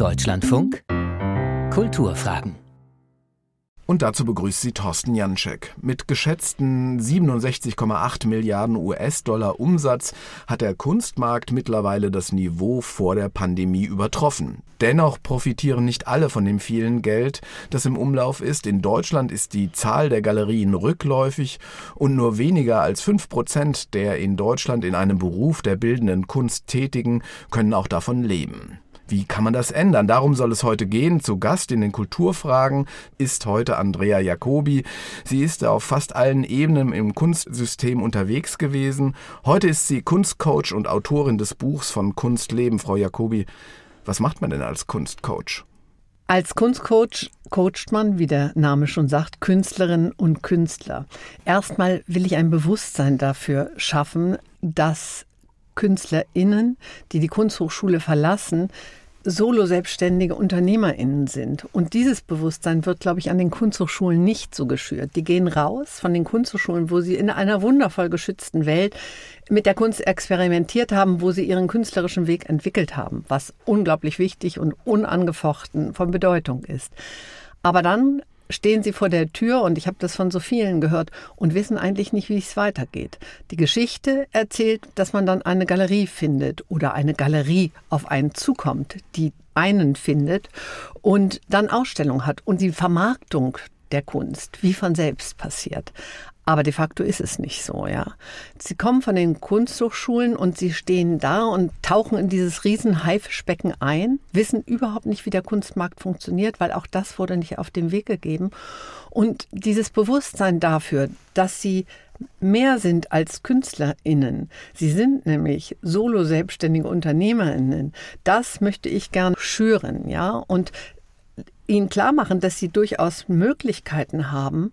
Deutschlandfunk Kulturfragen und dazu begrüßt sie Thorsten Janczek. Mit geschätzten 67,8 Milliarden US-Dollar Umsatz hat der Kunstmarkt mittlerweile das Niveau vor der Pandemie übertroffen. Dennoch profitieren nicht alle von dem vielen Geld, das im Umlauf ist. In Deutschland ist die Zahl der Galerien rückläufig und nur weniger als fünf Prozent der in Deutschland in einem Beruf der bildenden Kunst tätigen können auch davon leben. Wie kann man das ändern? Darum soll es heute gehen. Zu Gast in den Kulturfragen ist heute Andrea Jacobi. Sie ist auf fast allen Ebenen im Kunstsystem unterwegs gewesen. Heute ist sie Kunstcoach und Autorin des Buchs von Kunstleben. Frau Jacobi, was macht man denn als Kunstcoach? Als Kunstcoach coacht man, wie der Name schon sagt, Künstlerinnen und Künstler. Erstmal will ich ein Bewusstsein dafür schaffen, dass KünstlerInnen, die die Kunsthochschule verlassen, Solo-selbstständige UnternehmerInnen sind. Und dieses Bewusstsein wird, glaube ich, an den Kunsthochschulen nicht so geschürt. Die gehen raus von den Kunsthochschulen, wo sie in einer wundervoll geschützten Welt mit der Kunst experimentiert haben, wo sie ihren künstlerischen Weg entwickelt haben, was unglaublich wichtig und unangefochten von Bedeutung ist. Aber dann stehen sie vor der Tür und ich habe das von so vielen gehört und wissen eigentlich nicht, wie es weitergeht. Die Geschichte erzählt, dass man dann eine Galerie findet oder eine Galerie auf einen zukommt, die einen findet und dann Ausstellung hat und die Vermarktung der Kunst wie von selbst passiert. Aber de facto ist es nicht so, ja. Sie kommen von den Kunsthochschulen und sie stehen da und tauchen in dieses riesen Haifischbecken ein, wissen überhaupt nicht, wie der Kunstmarkt funktioniert, weil auch das wurde nicht auf den Weg gegeben. Und dieses Bewusstsein dafür, dass sie mehr sind als KünstlerInnen. Sie sind nämlich solo selbstständige UnternehmerInnen. Das möchte ich gern schüren, ja. Und ihnen klar machen, dass sie durchaus Möglichkeiten haben,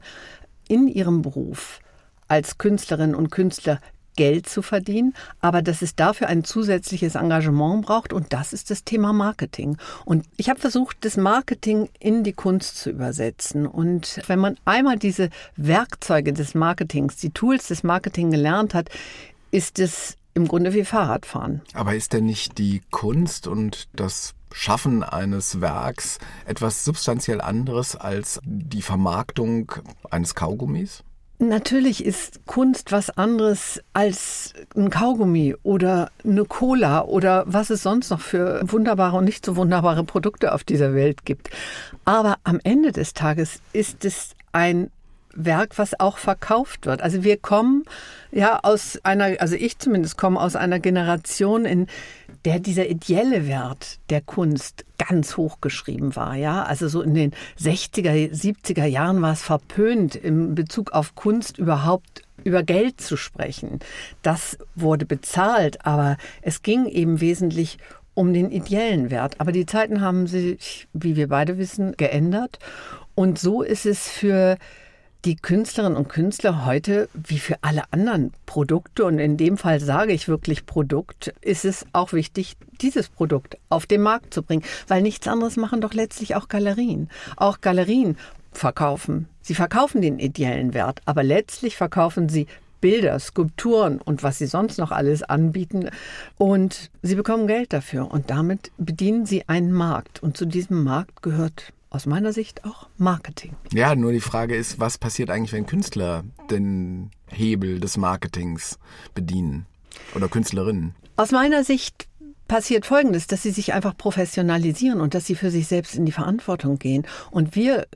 in ihrem Beruf als Künstlerinnen und Künstler Geld zu verdienen, aber dass es dafür ein zusätzliches Engagement braucht und das ist das Thema Marketing. Und ich habe versucht, das Marketing in die Kunst zu übersetzen. Und wenn man einmal diese Werkzeuge des Marketings, die Tools des Marketing gelernt hat, ist es im Grunde wie Fahrradfahren. Aber ist denn nicht die Kunst und das Schaffen eines Werks etwas substanziell anderes als die Vermarktung eines Kaugummis? Natürlich ist Kunst was anderes als ein Kaugummi oder eine Cola oder was es sonst noch für wunderbare und nicht so wunderbare Produkte auf dieser Welt gibt. Aber am Ende des Tages ist es ein Werk, was auch verkauft wird. Also wir kommen ja aus einer, also ich zumindest komme aus einer Generation, in der dieser ideelle Wert der Kunst ganz hoch geschrieben war. Ja, also so in den 60er, 70er Jahren war es verpönt, im Bezug auf Kunst überhaupt über Geld zu sprechen. Das wurde bezahlt, aber es ging eben wesentlich um den ideellen Wert. Aber die Zeiten haben sich, wie wir beide wissen, geändert. Und so ist es für die Künstlerinnen und Künstler heute, wie für alle anderen Produkte, und in dem Fall sage ich wirklich Produkt, ist es auch wichtig, dieses Produkt auf den Markt zu bringen, weil nichts anderes machen doch letztlich auch Galerien. Auch Galerien verkaufen. Sie verkaufen den ideellen Wert, aber letztlich verkaufen sie Bilder, Skulpturen und was sie sonst noch alles anbieten. Und sie bekommen Geld dafür und damit bedienen sie einen Markt. Und zu diesem Markt gehört aus meiner Sicht auch Marketing. Ja, nur die Frage ist, was passiert eigentlich, wenn Künstler den Hebel des Marketings bedienen oder Künstlerinnen? Aus meiner Sicht passiert Folgendes, dass sie sich einfach professionalisieren und dass sie für sich selbst in die Verantwortung gehen. Und wir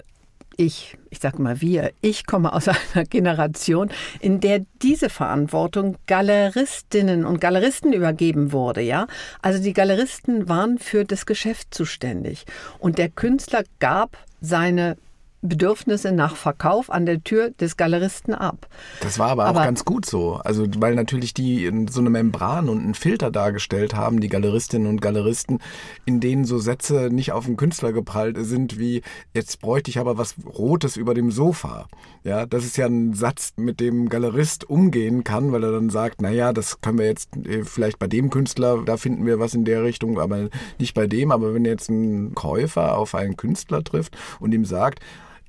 ich, ich sage mal wir, ich komme aus einer Generation, in der diese Verantwortung Galeristinnen und Galeristen übergeben wurde, ja. Also die Galeristen waren für das Geschäft zuständig und der Künstler gab seine Bedürfnisse nach Verkauf an der Tür des Galeristen ab. Das war aber, aber auch ganz gut so. Also, weil natürlich die so eine Membran und einen Filter dargestellt haben, die Galeristinnen und Galeristen, in denen so Sätze nicht auf den Künstler geprallt sind, wie jetzt bräuchte ich aber was Rotes über dem Sofa. Ja, das ist ja ein Satz, mit dem Galerist umgehen kann, weil er dann sagt, naja, das können wir jetzt äh, vielleicht bei dem Künstler, da finden wir was in der Richtung, aber nicht bei dem. Aber wenn jetzt ein Käufer auf einen Künstler trifft und ihm sagt,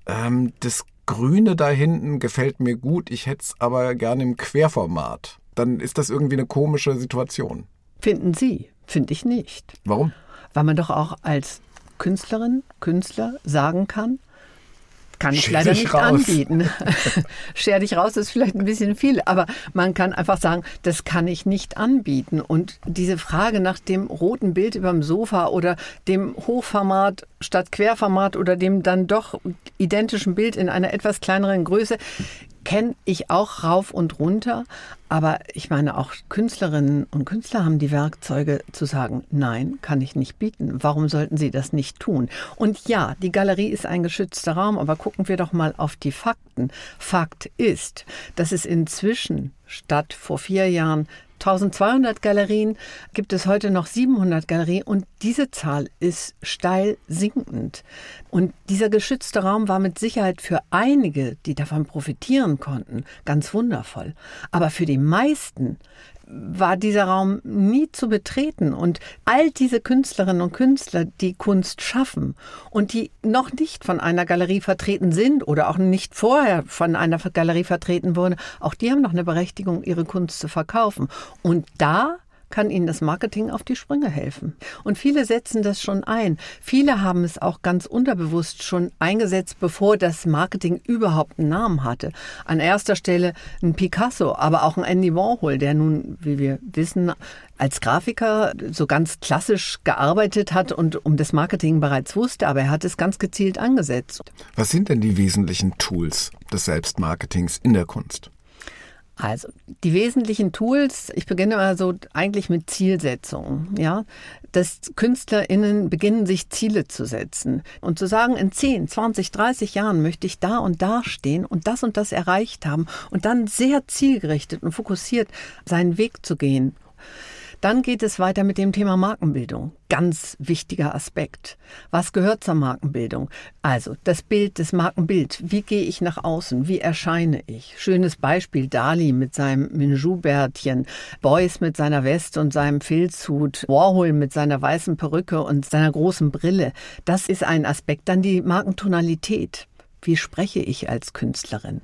ähm, das Grüne da hinten gefällt mir gut, ich hätte es aber gerne im Querformat. Dann ist das irgendwie eine komische Situation. Finden Sie? Finde ich nicht. Warum? Weil man doch auch als Künstlerin, Künstler sagen kann, kann ich Scher leider nicht raus. anbieten. Scher dich raus ist vielleicht ein bisschen viel, aber man kann einfach sagen, das kann ich nicht anbieten. Und diese Frage nach dem roten Bild über dem Sofa oder dem Hochformat statt Querformat oder dem dann doch identischen Bild in einer etwas kleineren Größe, kenne ich auch rauf und runter. Aber ich meine, auch Künstlerinnen und Künstler haben die Werkzeuge zu sagen, nein, kann ich nicht bieten. Warum sollten sie das nicht tun? Und ja, die Galerie ist ein geschützter Raum, aber gucken wir doch mal auf die Fakten. Fakt ist, dass es inzwischen statt vor vier Jahren 1200 Galerien gibt es heute noch 700 Galerien und diese Zahl ist steil sinkend. Und dieser geschützte Raum war mit Sicherheit für einige, die davon profitieren konnten, ganz wundervoll. Aber für die meisten war dieser Raum nie zu betreten. Und all diese Künstlerinnen und Künstler, die Kunst schaffen und die noch nicht von einer Galerie vertreten sind oder auch nicht vorher von einer Galerie vertreten wurden, auch die haben noch eine Berechtigung, ihre Kunst zu verkaufen. Und da kann ihnen das Marketing auf die Sprünge helfen. Und viele setzen das schon ein. Viele haben es auch ganz unterbewusst schon eingesetzt, bevor das Marketing überhaupt einen Namen hatte. An erster Stelle ein Picasso, aber auch ein Andy Warhol, der nun, wie wir wissen, als Grafiker so ganz klassisch gearbeitet hat und um das Marketing bereits wusste, aber er hat es ganz gezielt angesetzt. Was sind denn die wesentlichen Tools des Selbstmarketings in der Kunst? Also die wesentlichen Tools, ich beginne mal so eigentlich mit Zielsetzungen, ja, dass KünstlerInnen beginnen, sich Ziele zu setzen und zu sagen, in 10, 20, 30 Jahren möchte ich da und da stehen und das und das erreicht haben und dann sehr zielgerichtet und fokussiert seinen Weg zu gehen. Dann geht es weiter mit dem Thema Markenbildung. Ganz wichtiger Aspekt. Was gehört zur Markenbildung? Also das Bild, das Markenbild. Wie gehe ich nach außen? Wie erscheine ich? Schönes Beispiel Dali mit seinem Minjou-Bärtchen, Beuys mit seiner Weste und seinem Filzhut, Warhol mit seiner weißen Perücke und seiner großen Brille. Das ist ein Aspekt. Dann die Markentonalität. Wie spreche ich als Künstlerin?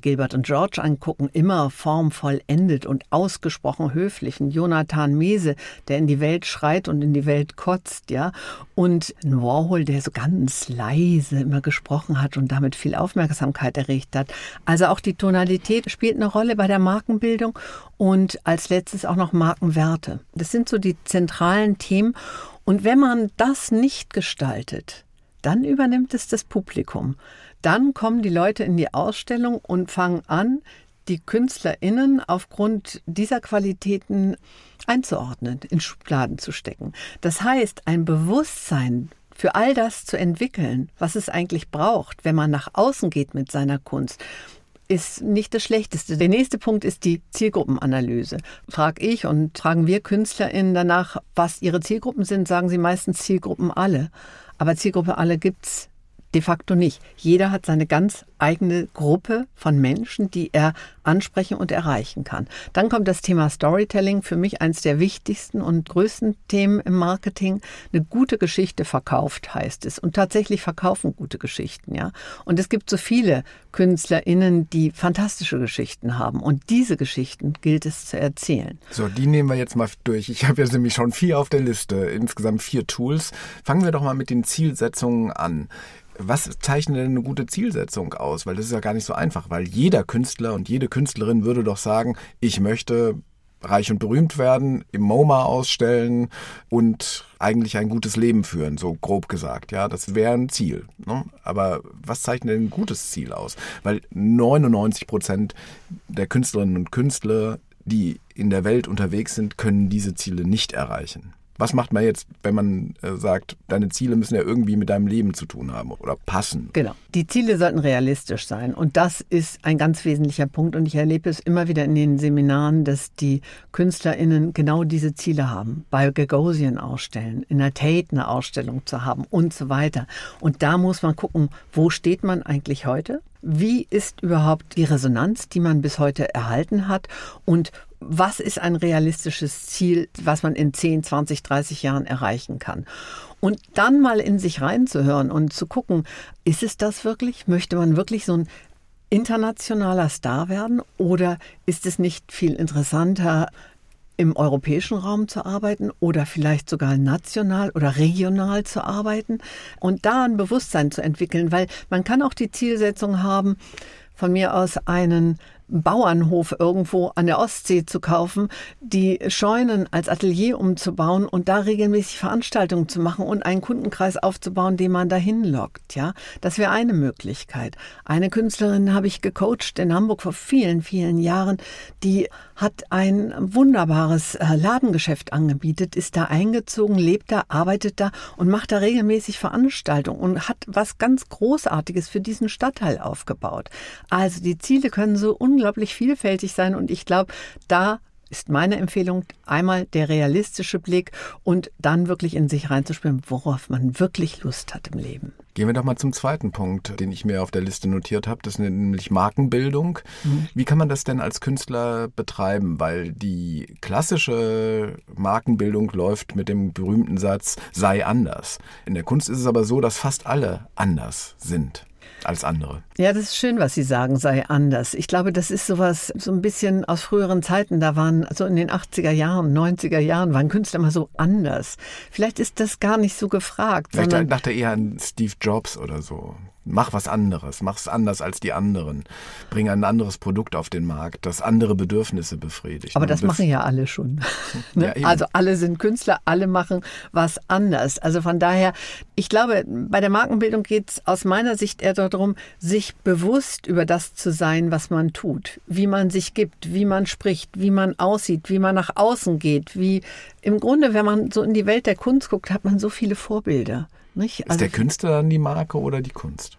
Gilbert und George angucken, immer formvollendet und ausgesprochen höflich. Ein Jonathan Mese, der in die Welt schreit und in die Welt kotzt, ja. Und Warhol, der so ganz leise immer gesprochen hat und damit viel Aufmerksamkeit erregt hat. Also auch die Tonalität spielt eine Rolle bei der Markenbildung und als letztes auch noch Markenwerte. Das sind so die zentralen Themen. Und wenn man das nicht gestaltet, dann übernimmt es das Publikum. Dann kommen die Leute in die Ausstellung und fangen an, die KünstlerInnen aufgrund dieser Qualitäten einzuordnen, in Schubladen zu stecken. Das heißt, ein Bewusstsein für all das zu entwickeln, was es eigentlich braucht, wenn man nach außen geht mit seiner Kunst, ist nicht das Schlechteste. Der nächste Punkt ist die Zielgruppenanalyse. Frag ich und fragen wir KünstlerInnen danach, was ihre Zielgruppen sind, sagen sie meistens Zielgruppen alle. Aber Zielgruppe alle gibt's de facto nicht. Jeder hat seine ganz eigene Gruppe von Menschen, die er ansprechen und erreichen kann. Dann kommt das Thema Storytelling, für mich eines der wichtigsten und größten Themen im Marketing. Eine gute Geschichte verkauft, heißt es. Und tatsächlich verkaufen gute Geschichten, ja. Und es gibt so viele KünstlerInnen, die fantastische Geschichten haben. Und diese Geschichten gilt es zu erzählen. So, die nehmen wir jetzt mal durch. Ich habe jetzt nämlich schon vier auf der Liste, insgesamt vier Tools. Fangen wir doch mal mit den Zielsetzungen an. Was zeichnet denn eine gute Zielsetzung aus? Weil das ist ja gar nicht so einfach, weil jeder Künstler und jede Künstlerin würde doch sagen, ich möchte reich und berühmt werden, im MoMA ausstellen und eigentlich ein gutes Leben führen, so grob gesagt. Ja, das wäre ein Ziel. Ne? Aber was zeichnet denn ein gutes Ziel aus? Weil 99 Prozent der Künstlerinnen und Künstler, die in der Welt unterwegs sind, können diese Ziele nicht erreichen. Was macht man jetzt, wenn man äh, sagt, deine Ziele müssen ja irgendwie mit deinem Leben zu tun haben oder passen? Genau. Die Ziele sollten realistisch sein. Und das ist ein ganz wesentlicher Punkt. Und ich erlebe es immer wieder in den Seminaren, dass die KünstlerInnen genau diese Ziele haben. Bei Gagosian ausstellen, in der Tate eine Ausstellung zu haben und so weiter. Und da muss man gucken, wo steht man eigentlich heute? Wie ist überhaupt die Resonanz, die man bis heute erhalten hat? Und was ist ein realistisches Ziel, was man in 10, 20, 30 Jahren erreichen kann? Und dann mal in sich reinzuhören und zu gucken, ist es das wirklich? Möchte man wirklich so ein internationaler Star werden? Oder ist es nicht viel interessanter, im europäischen Raum zu arbeiten oder vielleicht sogar national oder regional zu arbeiten und da ein Bewusstsein zu entwickeln, weil man kann auch die Zielsetzung haben, von mir aus einen Bauernhof irgendwo an der Ostsee zu kaufen, die Scheunen als Atelier umzubauen und da regelmäßig Veranstaltungen zu machen und einen Kundenkreis aufzubauen, den man dahin lockt. Ja, das wäre eine Möglichkeit. Eine Künstlerin habe ich gecoacht in Hamburg vor vielen, vielen Jahren, die hat ein wunderbares äh, Ladengeschäft angebietet, ist da eingezogen, lebt da, arbeitet da und macht da regelmäßig Veranstaltungen und hat was ganz Großartiges für diesen Stadtteil aufgebaut. Also die Ziele können so unglaublich vielfältig sein und ich glaube, da ist meine Empfehlung einmal der realistische Blick und dann wirklich in sich reinzuspüren, worauf man wirklich Lust hat im Leben. Gehen wir doch mal zum zweiten Punkt, den ich mir auf der Liste notiert habe. Das ist nämlich Markenbildung. Mhm. Wie kann man das denn als Künstler betreiben? Weil die klassische Markenbildung läuft mit dem berühmten Satz, sei anders. In der Kunst ist es aber so, dass fast alle anders sind als andere. Ja, das ist schön, was Sie sagen, sei anders. Ich glaube, das ist sowas, so ein bisschen aus früheren Zeiten. Da waren so in den 80er Jahren, 90er Jahren, waren Künstler immer so anders. Vielleicht ist das gar nicht so gefragt. Vielleicht dachte eher an Steve Jobs oder so. Mach was anderes, mach es anders als die anderen. Bring ein anderes Produkt auf den Markt, das andere Bedürfnisse befriedigt. Aber das machen ja alle schon. ne? ja, also alle sind Künstler, alle machen was anders. Also von daher, ich glaube, bei der Markenbildung geht es aus meiner Sicht eher darum, sich bewusst über das zu sein, was man tut, wie man sich gibt, wie man spricht, wie man aussieht, wie man nach außen geht, wie im Grunde, wenn man so in die Welt der Kunst guckt, hat man so viele Vorbilder. Nicht? Ist also, der Künstler dann die Marke oder die Kunst?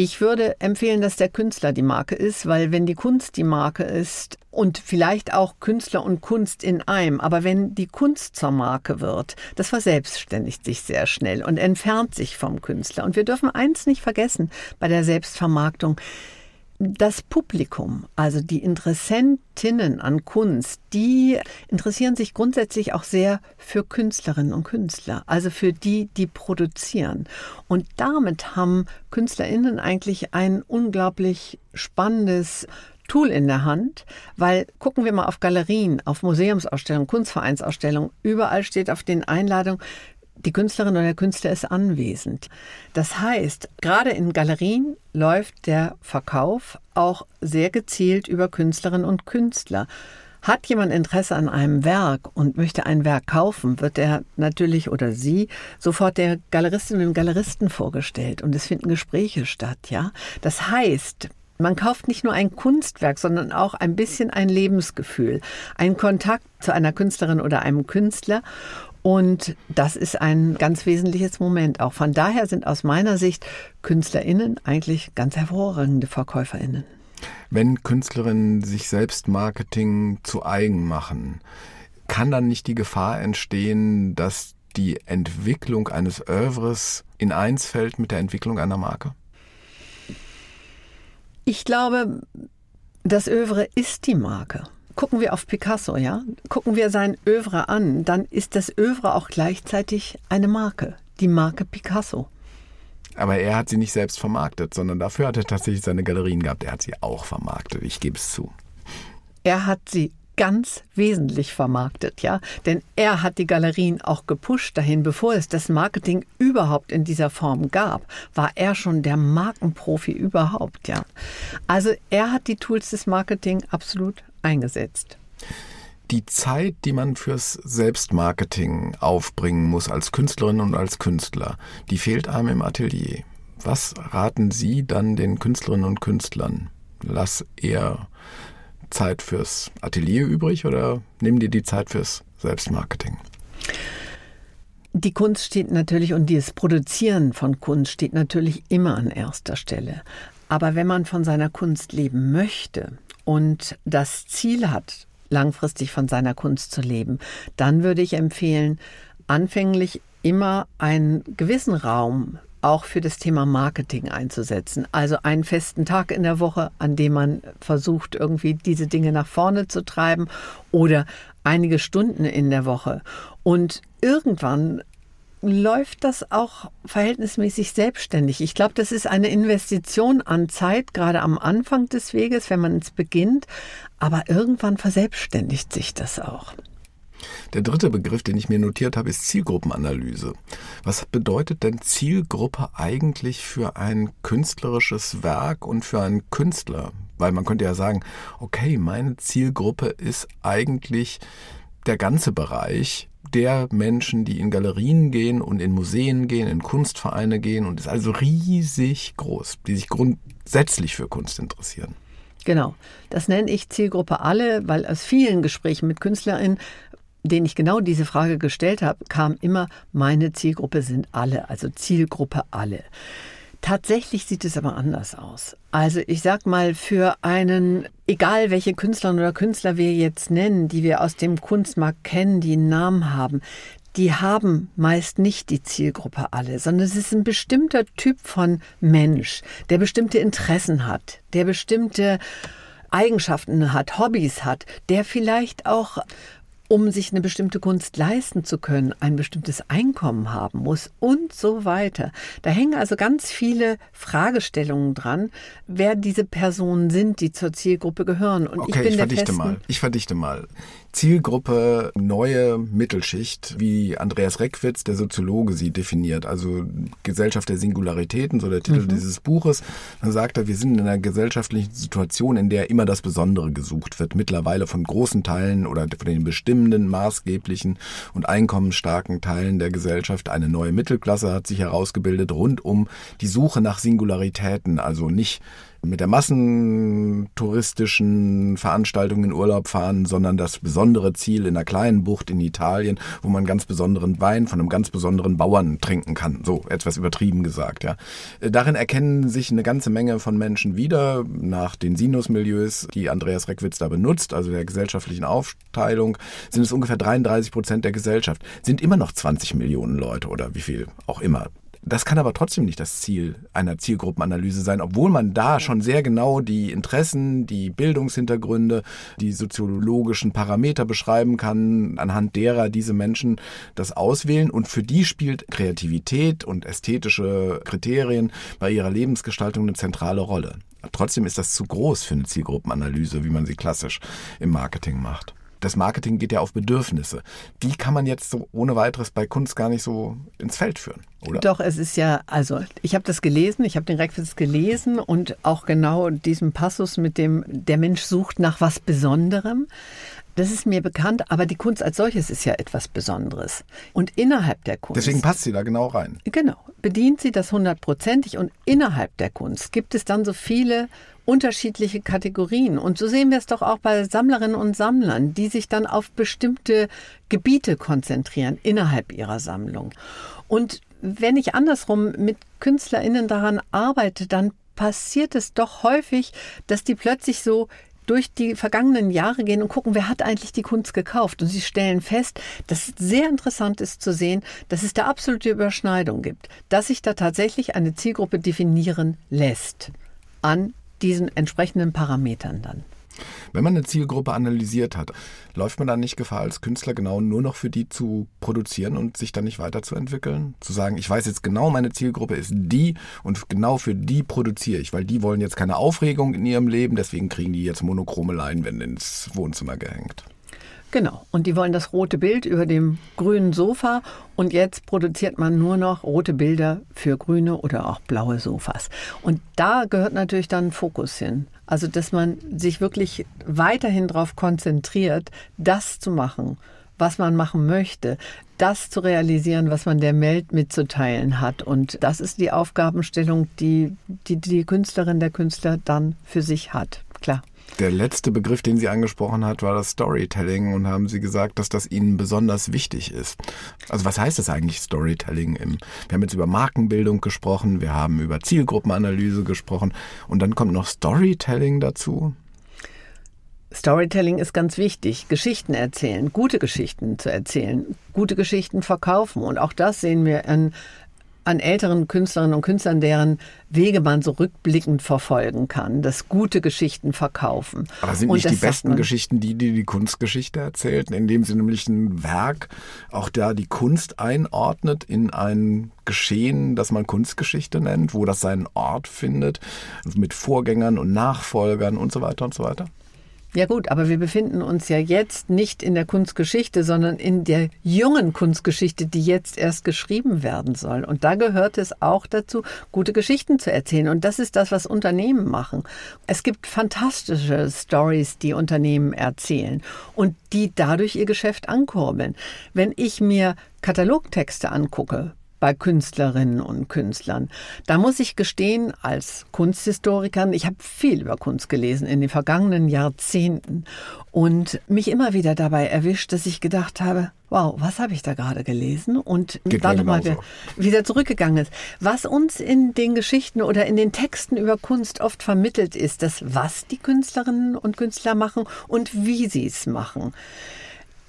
Ich würde empfehlen, dass der Künstler die Marke ist, weil wenn die Kunst die Marke ist und vielleicht auch Künstler und Kunst in einem, aber wenn die Kunst zur Marke wird, das verselbstständigt sich sehr schnell und entfernt sich vom Künstler. Und wir dürfen eins nicht vergessen bei der Selbstvermarktung das Publikum, also die Interessentinnen an Kunst, die interessieren sich grundsätzlich auch sehr für Künstlerinnen und Künstler, also für die, die produzieren. Und damit haben Künstlerinnen eigentlich ein unglaublich spannendes Tool in der Hand, weil gucken wir mal auf Galerien, auf Museumsausstellungen, Kunstvereinsausstellungen, überall steht auf den Einladungen, die Künstlerin oder der Künstler ist anwesend. Das heißt, gerade in Galerien läuft der Verkauf auch sehr gezielt über Künstlerinnen und Künstler. Hat jemand Interesse an einem Werk und möchte ein Werk kaufen, wird er natürlich oder sie sofort der Galeristin und dem Galeristen vorgestellt und es finden Gespräche statt, ja. Das heißt, man kauft nicht nur ein Kunstwerk, sondern auch ein bisschen ein Lebensgefühl, einen Kontakt zu einer Künstlerin oder einem Künstler. Und das ist ein ganz wesentliches Moment auch. Von daher sind aus meiner Sicht KünstlerInnen eigentlich ganz hervorragende VerkäuferInnen. Wenn Künstlerinnen sich selbst Marketing zu eigen machen, kann dann nicht die Gefahr entstehen, dass die Entwicklung eines Övres in eins fällt mit der Entwicklung einer Marke? Ich glaube, das Övre ist die Marke. Gucken wir auf Picasso, ja? Gucken wir sein Övre an, dann ist das Övre auch gleichzeitig eine Marke, die Marke Picasso. Aber er hat sie nicht selbst vermarktet, sondern dafür hat er tatsächlich seine Galerien gehabt. Er hat sie auch vermarktet, ich gebe es zu. Er hat sie ganz wesentlich vermarktet, ja. Denn er hat die Galerien auch gepusht dahin, bevor es das Marketing überhaupt in dieser Form gab, war er schon der Markenprofi überhaupt, ja. Also er hat die Tools des Marketing absolut eingesetzt. Die Zeit, die man fürs Selbstmarketing aufbringen muss als Künstlerin und als Künstler, die fehlt einem im Atelier. Was raten Sie dann den Künstlerinnen und Künstlern? Lass eher Zeit fürs Atelier übrig oder nimm dir die Zeit fürs Selbstmarketing? Die Kunst steht natürlich und das Produzieren von Kunst steht natürlich immer an erster Stelle. Aber wenn man von seiner Kunst leben möchte und das Ziel hat, langfristig von seiner Kunst zu leben, dann würde ich empfehlen, anfänglich immer einen gewissen Raum auch für das Thema Marketing einzusetzen. Also einen festen Tag in der Woche, an dem man versucht, irgendwie diese Dinge nach vorne zu treiben oder einige Stunden in der Woche. Und irgendwann läuft das auch verhältnismäßig selbstständig. Ich glaube, das ist eine Investition an Zeit, gerade am Anfang des Weges, wenn man es beginnt. Aber irgendwann verselbstständigt sich das auch. Der dritte Begriff, den ich mir notiert habe, ist Zielgruppenanalyse. Was bedeutet denn Zielgruppe eigentlich für ein künstlerisches Werk und für einen Künstler? Weil man könnte ja sagen, okay, meine Zielgruppe ist eigentlich der ganze Bereich der Menschen, die in Galerien gehen und in Museen gehen, in Kunstvereine gehen und ist also riesig groß, die sich grundsätzlich für Kunst interessieren. Genau, das nenne ich Zielgruppe alle, weil aus vielen Gesprächen mit KünstlerInnen denen ich genau diese Frage gestellt habe, kam immer, meine Zielgruppe sind alle, also Zielgruppe alle. Tatsächlich sieht es aber anders aus. Also ich sag mal, für einen, egal welche Künstlerinnen oder Künstler wir jetzt nennen, die wir aus dem Kunstmarkt kennen, die einen Namen haben, die haben meist nicht die Zielgruppe alle, sondern es ist ein bestimmter Typ von Mensch, der bestimmte Interessen hat, der bestimmte Eigenschaften hat, Hobbys hat, der vielleicht auch um sich eine bestimmte Kunst leisten zu können, ein bestimmtes Einkommen haben muss und so weiter. Da hängen also ganz viele Fragestellungen dran, wer diese Personen sind, die zur Zielgruppe gehören. Und okay, ich, bin ich verdichte mal. Ich verdichte mal. Zielgruppe neue Mittelschicht, wie Andreas Reckwitz, der Soziologe, sie definiert. Also Gesellschaft der Singularitäten, so der Titel mhm. dieses Buches. Dann sagt er, wir sind in einer gesellschaftlichen Situation, in der immer das Besondere gesucht wird. Mittlerweile von großen Teilen oder von den bestimmenden, maßgeblichen und einkommensstarken Teilen der Gesellschaft. Eine neue Mittelklasse hat sich herausgebildet rund um die Suche nach Singularitäten. Also nicht mit der massentouristischen Veranstaltung in Urlaub fahren, sondern das besondere Ziel in einer kleinen Bucht in Italien, wo man ganz besonderen Wein von einem ganz besonderen Bauern trinken kann. So etwas übertrieben gesagt, ja. Darin erkennen sich eine ganze Menge von Menschen wieder nach den Sinusmilieus, die Andreas Reckwitz da benutzt, also der gesellschaftlichen Aufteilung, sind es ungefähr 33 Prozent der Gesellschaft, sind immer noch 20 Millionen Leute oder wie viel auch immer. Das kann aber trotzdem nicht das Ziel einer Zielgruppenanalyse sein, obwohl man da schon sehr genau die Interessen, die Bildungshintergründe, die soziologischen Parameter beschreiben kann, anhand derer diese Menschen das auswählen. Und für die spielt Kreativität und ästhetische Kriterien bei ihrer Lebensgestaltung eine zentrale Rolle. Trotzdem ist das zu groß für eine Zielgruppenanalyse, wie man sie klassisch im Marketing macht das Marketing geht ja auf Bedürfnisse. Die kann man jetzt so ohne weiteres bei Kunst gar nicht so ins Feld führen, oder? Doch, es ist ja, also ich habe das gelesen, ich habe den Requisite gelesen und auch genau diesen Passus mit dem, der Mensch sucht nach was Besonderem. Das ist mir bekannt, aber die Kunst als solches ist ja etwas Besonderes. Und innerhalb der Kunst. Deswegen passt sie da genau rein. Genau. Bedient sie das hundertprozentig und innerhalb der Kunst gibt es dann so viele unterschiedliche Kategorien. Und so sehen wir es doch auch bei Sammlerinnen und Sammlern, die sich dann auf bestimmte Gebiete konzentrieren innerhalb ihrer Sammlung. Und wenn ich andersrum mit KünstlerInnen daran arbeite, dann passiert es doch häufig, dass die plötzlich so durch die vergangenen Jahre gehen und gucken, wer hat eigentlich die Kunst gekauft. Und sie stellen fest, dass es sehr interessant ist zu sehen, dass es da absolute Überschneidung gibt, dass sich da tatsächlich eine Zielgruppe definieren lässt an diesen entsprechenden Parametern dann. Wenn man eine Zielgruppe analysiert hat, läuft man dann nicht Gefahr, als Künstler genau nur noch für die zu produzieren und sich dann nicht weiterzuentwickeln? Zu sagen, ich weiß jetzt genau, meine Zielgruppe ist die und genau für die produziere ich, weil die wollen jetzt keine Aufregung in ihrem Leben, deswegen kriegen die jetzt monochrome Leinwände ins Wohnzimmer gehängt. Genau. Und die wollen das rote Bild über dem grünen Sofa. Und jetzt produziert man nur noch rote Bilder für grüne oder auch blaue Sofas. Und da gehört natürlich dann Fokus hin. Also, dass man sich wirklich weiterhin darauf konzentriert, das zu machen, was man machen möchte, das zu realisieren, was man der Welt mitzuteilen hat. Und das ist die Aufgabenstellung, die die, die Künstlerin, der Künstler dann für sich hat. Klar. Der letzte Begriff, den sie angesprochen hat, war das Storytelling und haben sie gesagt, dass das ihnen besonders wichtig ist. Also was heißt das eigentlich Storytelling? wir haben jetzt über Markenbildung gesprochen, wir haben über Zielgruppenanalyse gesprochen und dann kommt noch Storytelling dazu. Storytelling ist ganz wichtig. Geschichten erzählen, gute Geschichten zu erzählen, gute Geschichten verkaufen. Und auch das sehen wir an an älteren Künstlerinnen und Künstlern, deren Wege man so rückblickend verfolgen kann, dass gute Geschichten verkaufen. Aber sind nicht die besten Geschichten die, die die Kunstgeschichte erzählt, indem sie nämlich ein Werk auch da die Kunst einordnet in ein Geschehen, das man Kunstgeschichte nennt, wo das seinen Ort findet, mit Vorgängern und Nachfolgern und so weiter und so weiter? Ja gut, aber wir befinden uns ja jetzt nicht in der Kunstgeschichte, sondern in der jungen Kunstgeschichte, die jetzt erst geschrieben werden soll. Und da gehört es auch dazu, gute Geschichten zu erzählen. Und das ist das, was Unternehmen machen. Es gibt fantastische Stories, die Unternehmen erzählen und die dadurch ihr Geschäft ankurbeln. Wenn ich mir Katalogtexte angucke, bei Künstlerinnen und Künstlern. Da muss ich gestehen, als Kunsthistoriker, ich habe viel über Kunst gelesen in den vergangenen Jahrzehnten und mich immer wieder dabei erwischt, dass ich gedacht habe, wow, was habe ich da gerade gelesen? Und Geht dann nochmal wieder, wieder zurückgegangen ist. Was uns in den Geschichten oder in den Texten über Kunst oft vermittelt ist, das, was die Künstlerinnen und Künstler machen und wie sie es machen.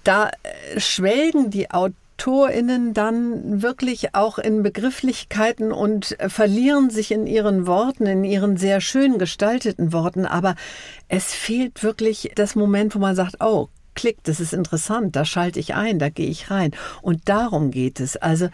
Da äh, schwelgen die Autoren AutorInnen dann wirklich auch in Begrifflichkeiten und verlieren sich in ihren Worten, in ihren sehr schön gestalteten Worten. Aber es fehlt wirklich das Moment, wo man sagt, oh, Klick, das ist interessant, da schalte ich ein, da gehe ich rein. Und darum geht es. Also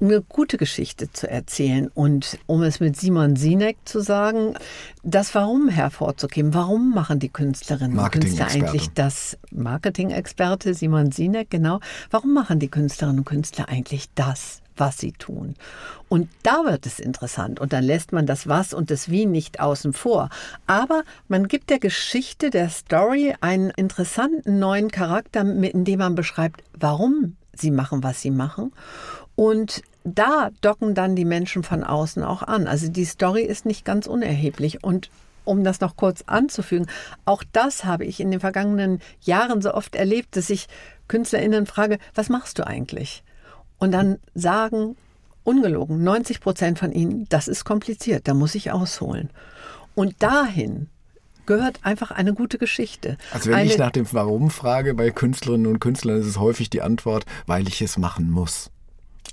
eine gute Geschichte zu erzählen und um es mit Simon Sinek zu sagen, das Warum hervorzuheben. Warum machen die Künstlerinnen und Künstler eigentlich das? Marketing-Experte Simon Sinek, genau. Warum machen die Künstlerinnen und Künstler eigentlich das? Was sie tun. Und da wird es interessant. Und dann lässt man das Was und das Wie nicht außen vor. Aber man gibt der Geschichte, der Story einen interessanten neuen Charakter, indem man beschreibt, warum sie machen, was sie machen. Und da docken dann die Menschen von außen auch an. Also die Story ist nicht ganz unerheblich. Und um das noch kurz anzufügen, auch das habe ich in den vergangenen Jahren so oft erlebt, dass ich KünstlerInnen frage, was machst du eigentlich? Und dann sagen ungelogen 90 Prozent von ihnen, das ist kompliziert, da muss ich ausholen. Und dahin gehört einfach eine gute Geschichte. Also wenn eine, ich nach dem Warum frage bei Künstlerinnen und Künstlern, ist es häufig die Antwort, weil ich es machen muss.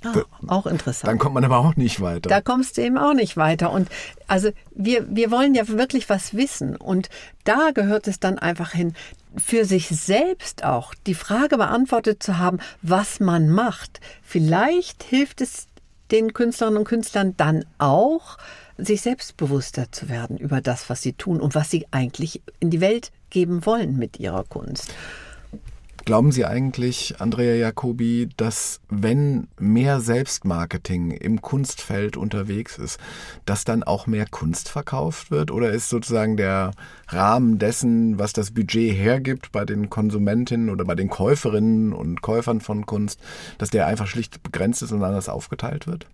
Ah, auch interessant. Dann kommt man aber auch nicht weiter. Da kommst du eben auch nicht weiter. Und also wir, wir wollen ja wirklich was wissen. Und da gehört es dann einfach hin, für sich selbst auch die Frage beantwortet zu haben, was man macht. Vielleicht hilft es den Künstlerinnen und Künstlern dann auch, sich selbstbewusster zu werden über das, was sie tun und was sie eigentlich in die Welt geben wollen mit ihrer Kunst. Glauben Sie eigentlich, Andrea Jacobi, dass wenn mehr Selbstmarketing im Kunstfeld unterwegs ist, dass dann auch mehr Kunst verkauft wird? Oder ist sozusagen der Rahmen dessen, was das Budget hergibt bei den Konsumentinnen oder bei den Käuferinnen und Käufern von Kunst, dass der einfach schlicht begrenzt ist und anders aufgeteilt wird?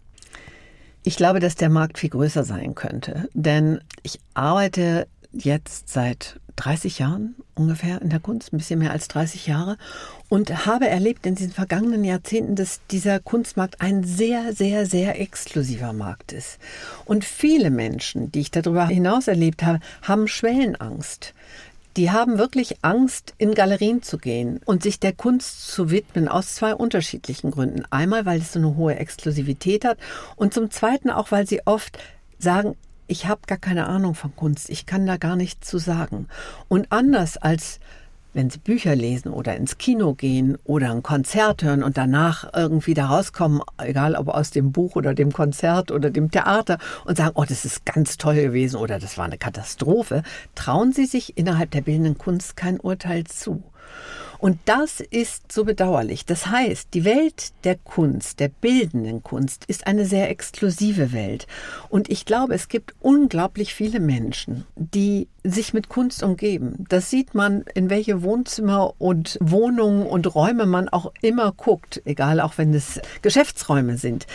Ich glaube, dass der Markt viel größer sein könnte. Denn ich arbeite jetzt seit 30 Jahren ungefähr in der Kunst, ein bisschen mehr als 30 Jahre, und habe erlebt in diesen vergangenen Jahrzehnten, dass dieser Kunstmarkt ein sehr, sehr, sehr exklusiver Markt ist. Und viele Menschen, die ich darüber hinaus erlebt habe, haben Schwellenangst. Die haben wirklich Angst, in Galerien zu gehen und sich der Kunst zu widmen, aus zwei unterschiedlichen Gründen. Einmal, weil es so eine hohe Exklusivität hat und zum Zweiten auch, weil sie oft sagen, ich habe gar keine Ahnung von Kunst, ich kann da gar nichts zu sagen. Und anders als wenn Sie Bücher lesen oder ins Kino gehen oder ein Konzert hören und danach irgendwie da rauskommen, egal ob aus dem Buch oder dem Konzert oder dem Theater und sagen, oh, das ist ganz toll gewesen oder das war eine Katastrophe, trauen Sie sich innerhalb der bildenden Kunst kein Urteil zu. Und das ist so bedauerlich. Das heißt, die Welt der Kunst, der bildenden Kunst, ist eine sehr exklusive Welt. Und ich glaube, es gibt unglaublich viele Menschen, die sich mit Kunst umgeben. Das sieht man, in welche Wohnzimmer und Wohnungen und Räume man auch immer guckt, egal auch wenn es Geschäftsräume sind.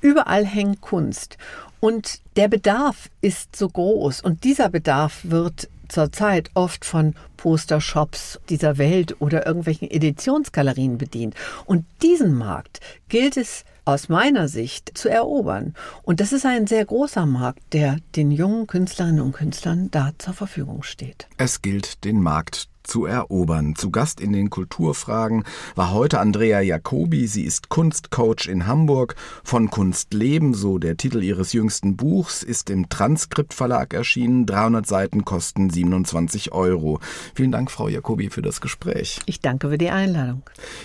Überall hängt Kunst. Und der Bedarf ist so groß und dieser Bedarf wird zurzeit oft von Postershops dieser Welt oder irgendwelchen Editionsgalerien bedient. Und diesen Markt gilt es aus meiner Sicht zu erobern. Und das ist ein sehr großer Markt, der den jungen Künstlerinnen und Künstlern da zur Verfügung steht. Es gilt, den Markt zu erobern. Zu Gast in den Kulturfragen war heute Andrea Jacobi. Sie ist Kunstcoach in Hamburg. Von Kunst leben, so der Titel ihres jüngsten Buchs, ist im Transkriptverlag erschienen. 300 Seiten kosten 27 Euro. Vielen Dank, Frau Jacobi, für das Gespräch. Ich danke für die Einladung.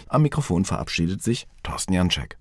Am Mikrofon verabschiedet sich Thorsten Janczek.